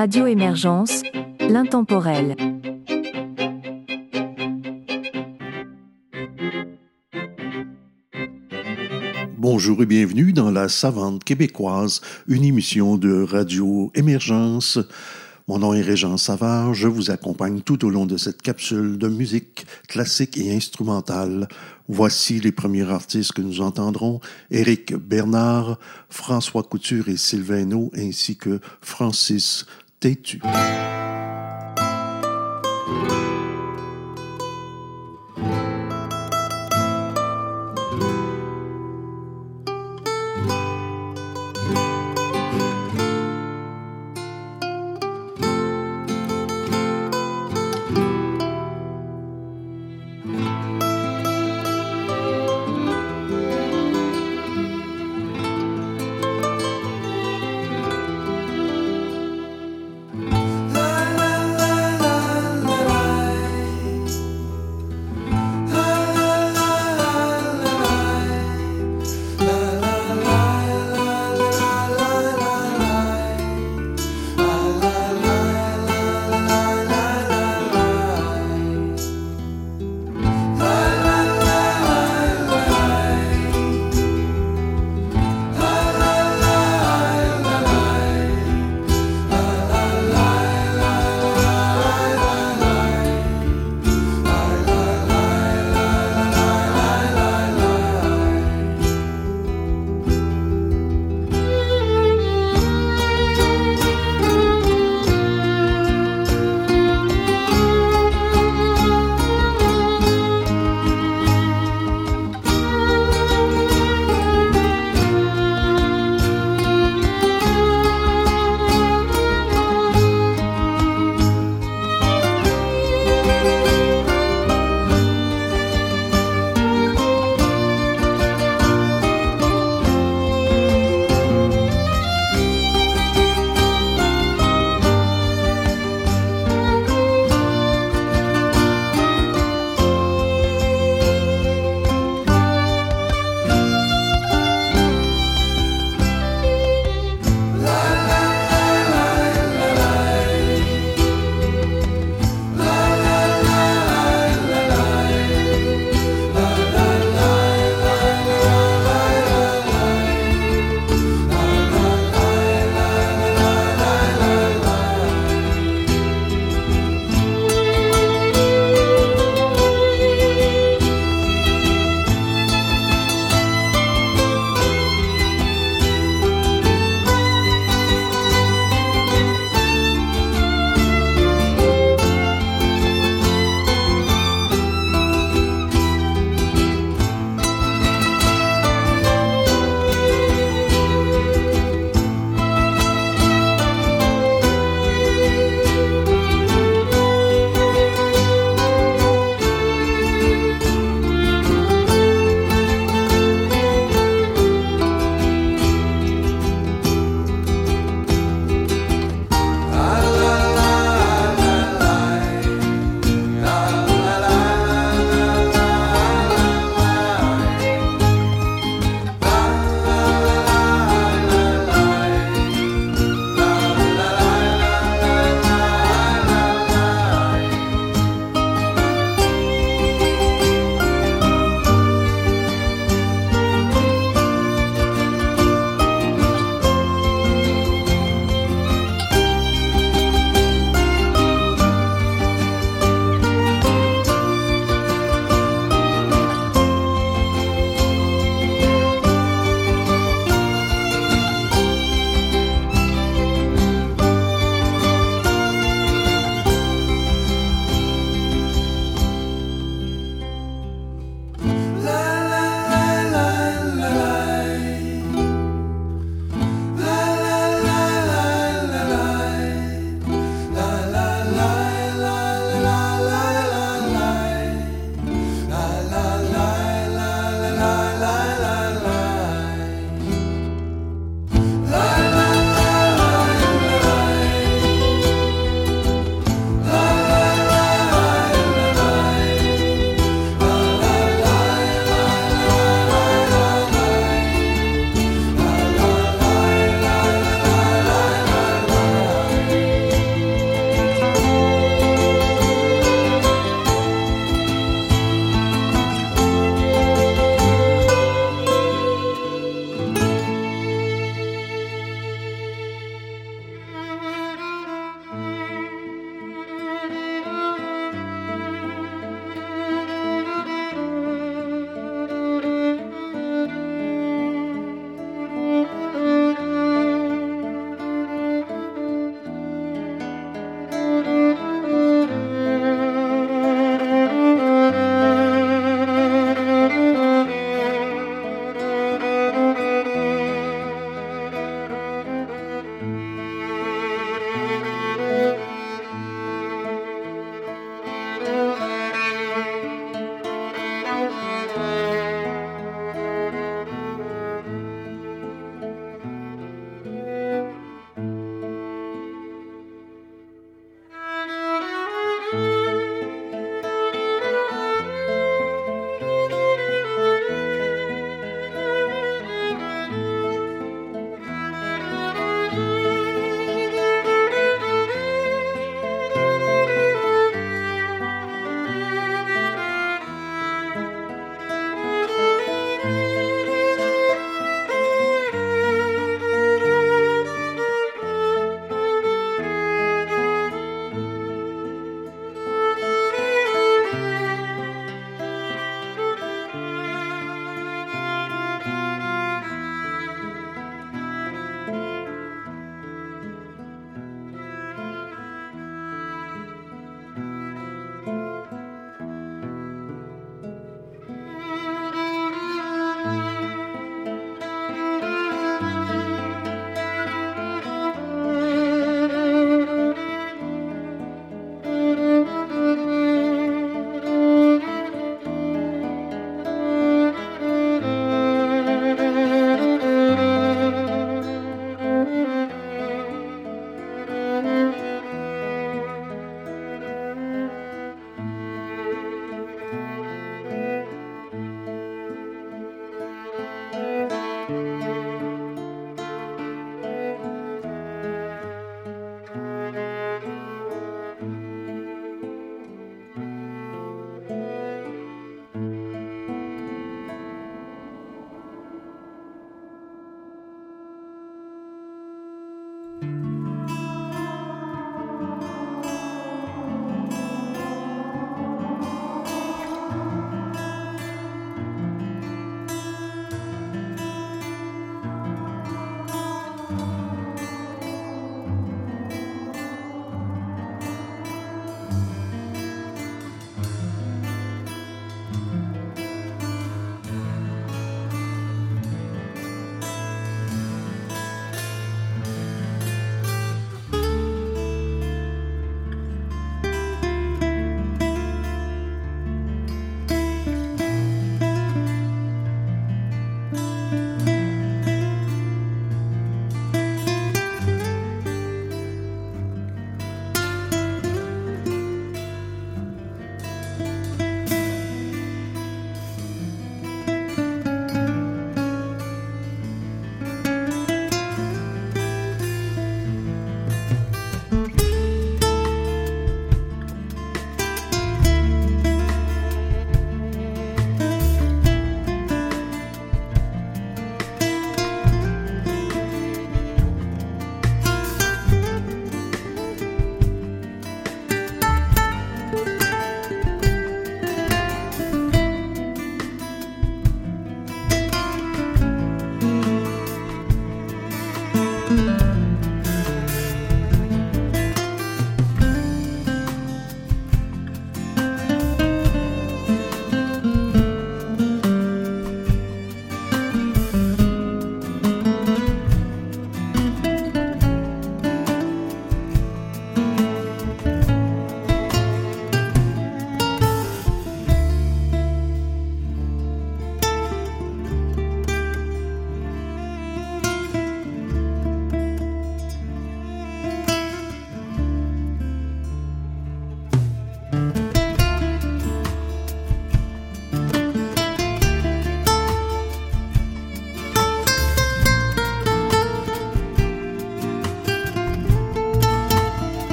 Radio Émergence, l'intemporel. Bonjour et bienvenue dans la Savante québécoise, une émission de Radio Émergence. Mon nom est Régent Savard, je vous accompagne tout au long de cette capsule de musique classique et instrumentale. Voici les premiers artistes que nous entendrons, Éric Bernard, François Couture et Sylvain ainsi que Francis Tétu.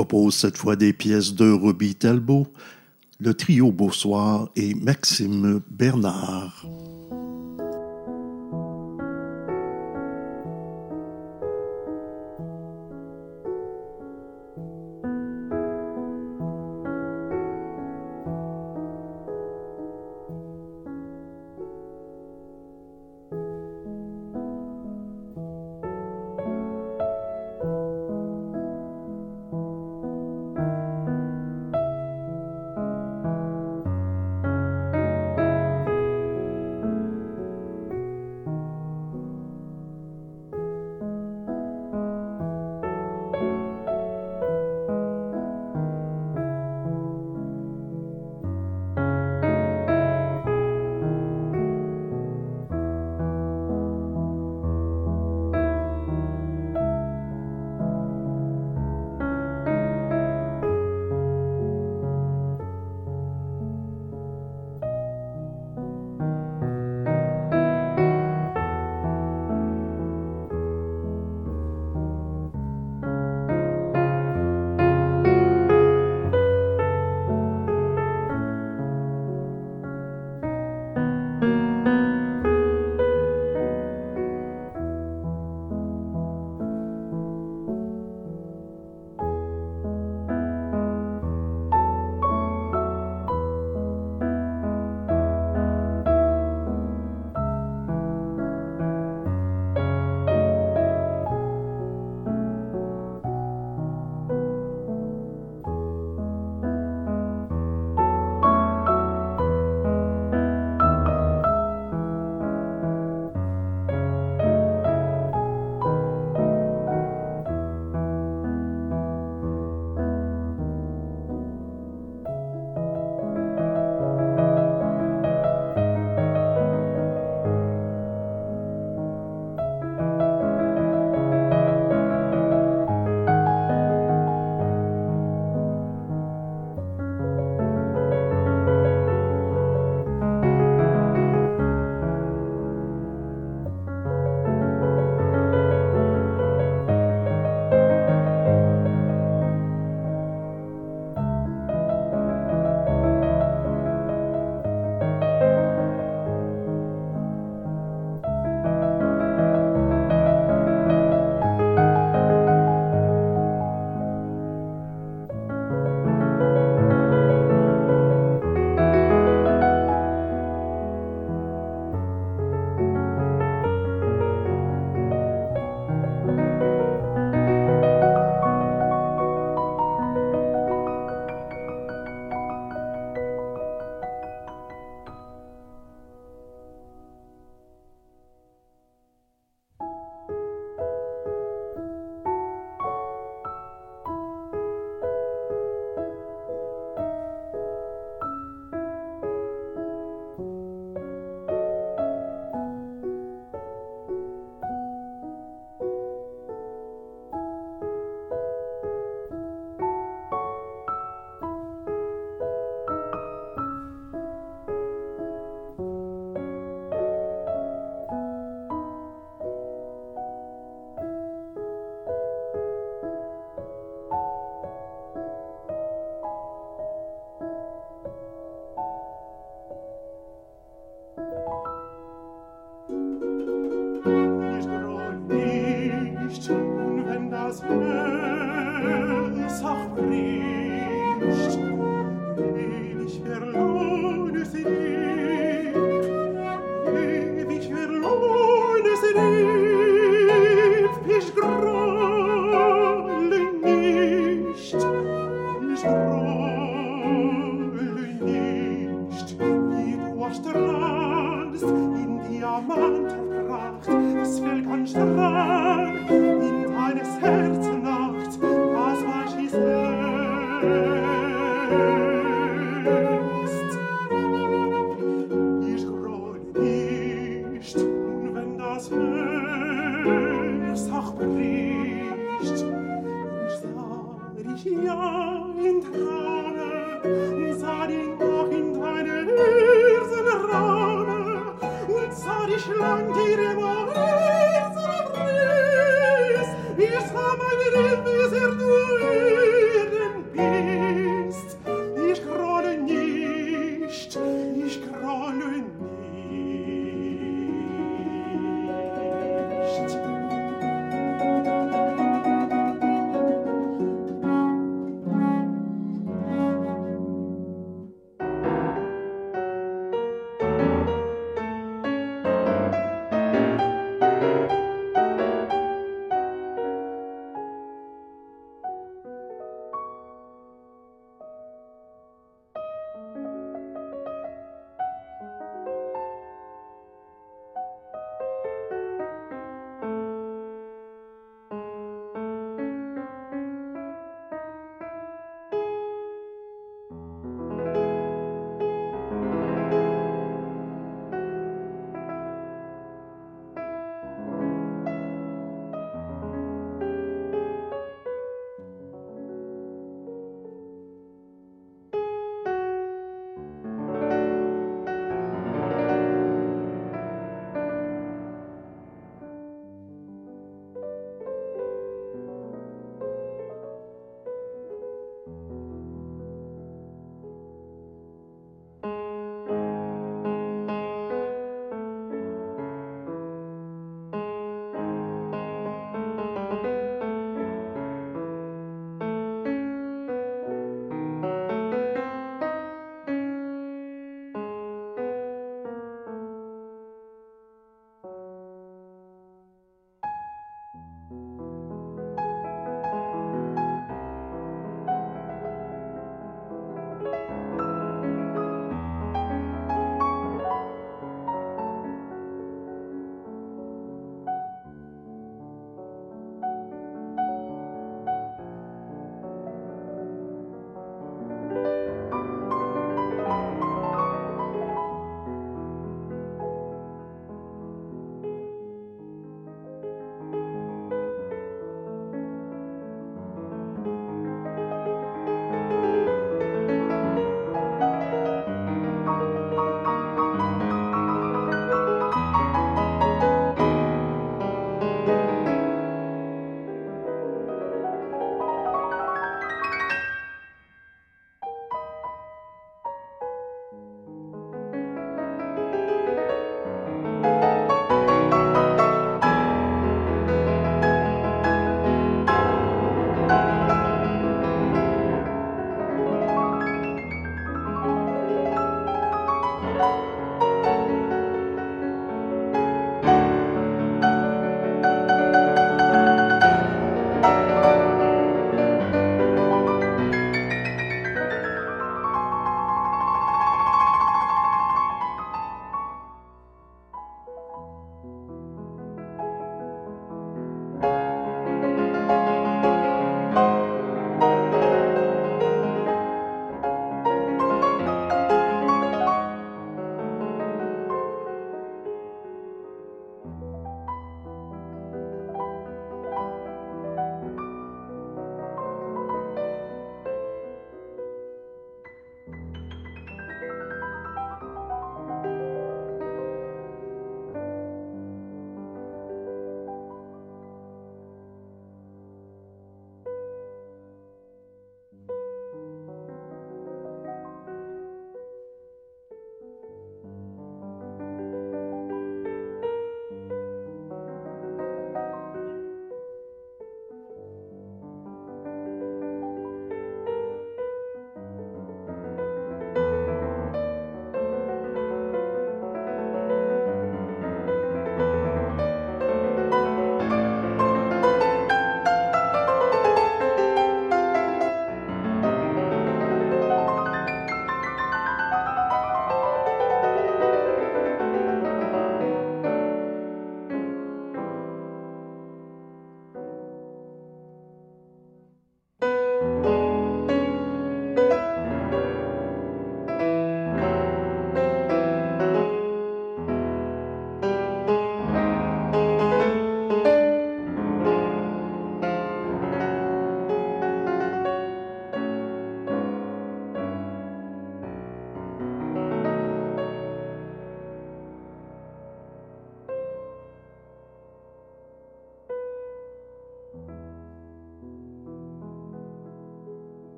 Propose cette fois des pièces de Ruby Talbot, le trio Beausoir et Maxime Bernard. mantelpracht, es fällt ganz Strang, in deines Herz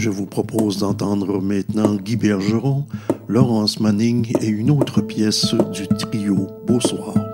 Je vous propose d'entendre maintenant Guy Bergeron, Laurence Manning et une autre pièce du trio Beau Soir.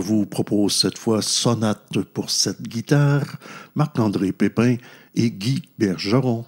Vous propose cette fois Sonate pour cette guitare, Marc-André Pépin et Guy Bergeron.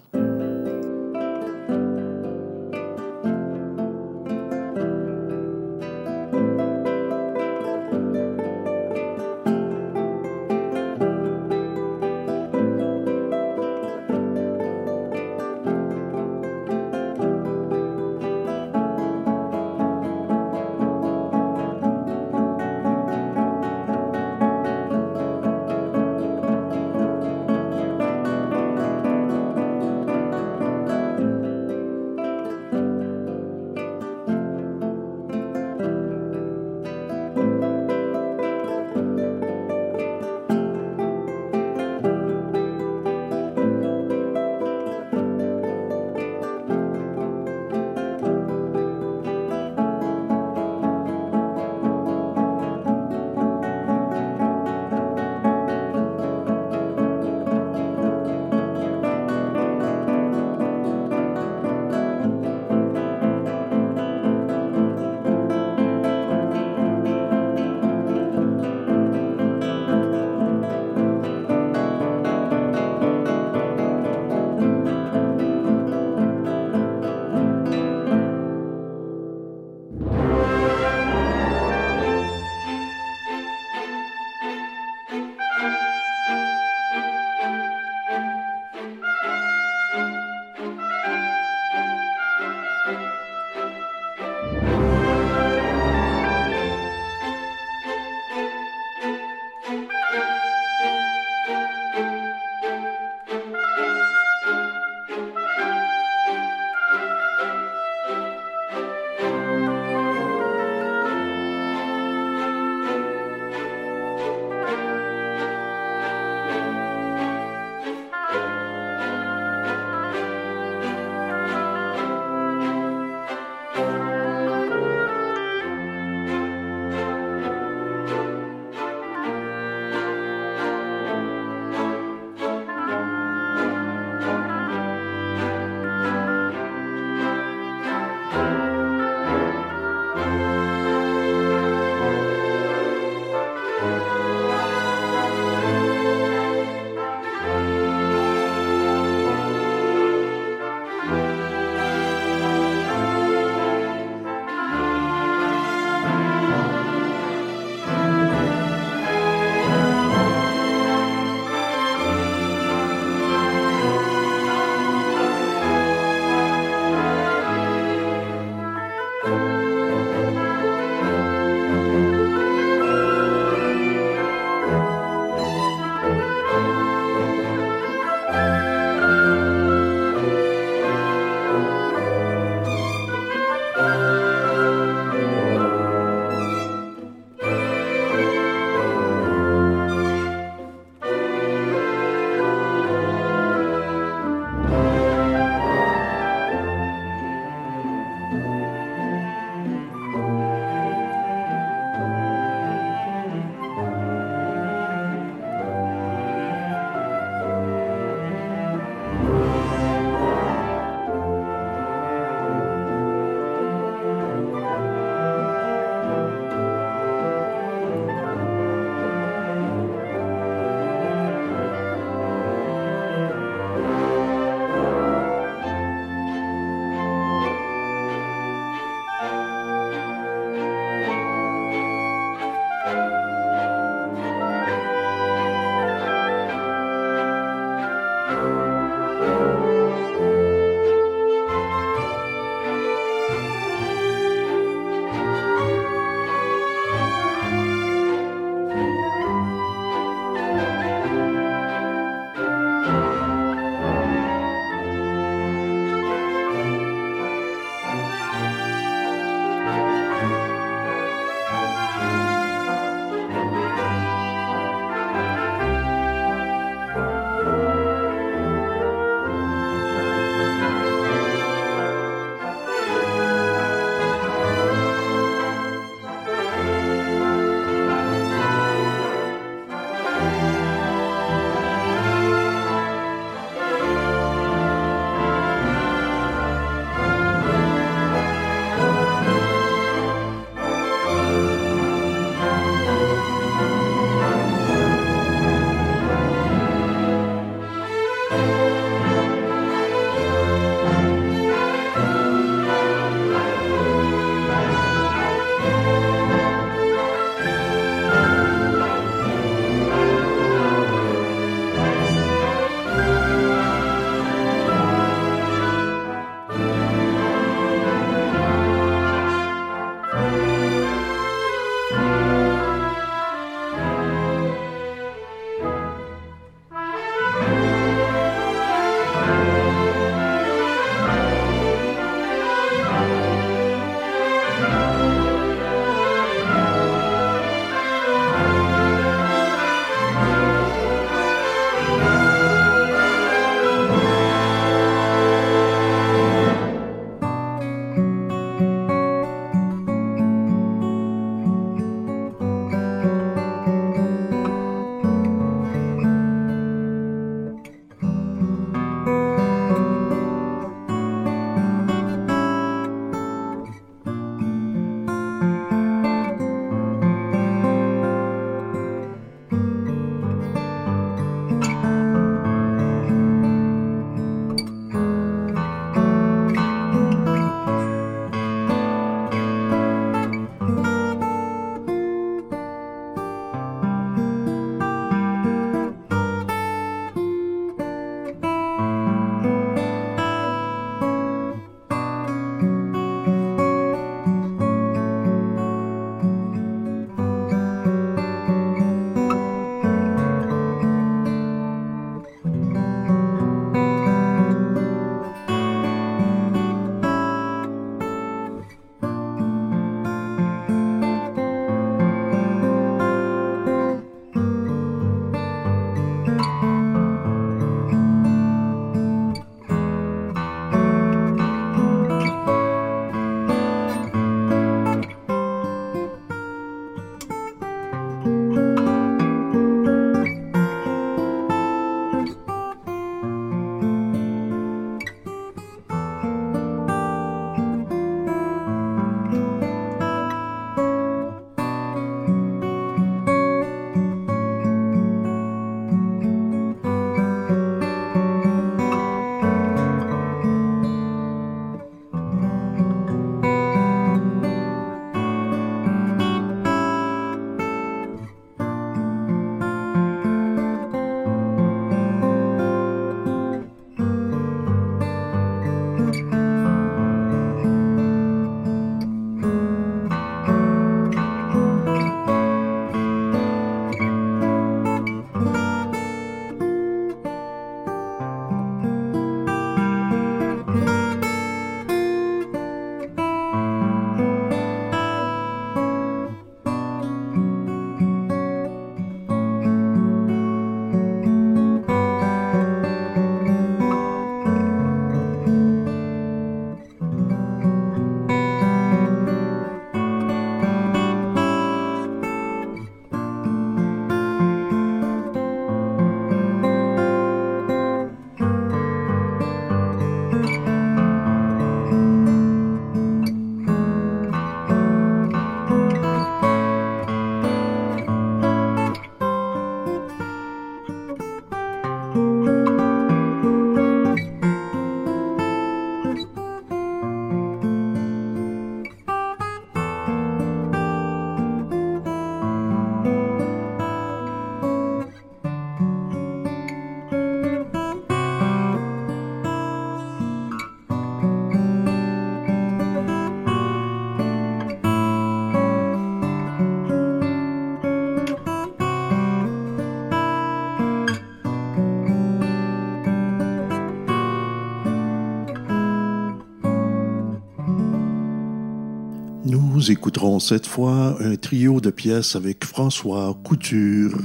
Nous écouterons cette fois un trio de pièces avec François Couture.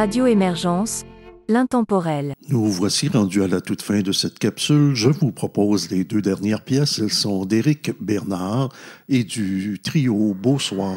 Radio Émergence, l'intemporel. Nous voici rendus à la toute fin de cette capsule. Je vous propose les deux dernières pièces. Elles sont d'Éric Bernard et du trio Beau Soir.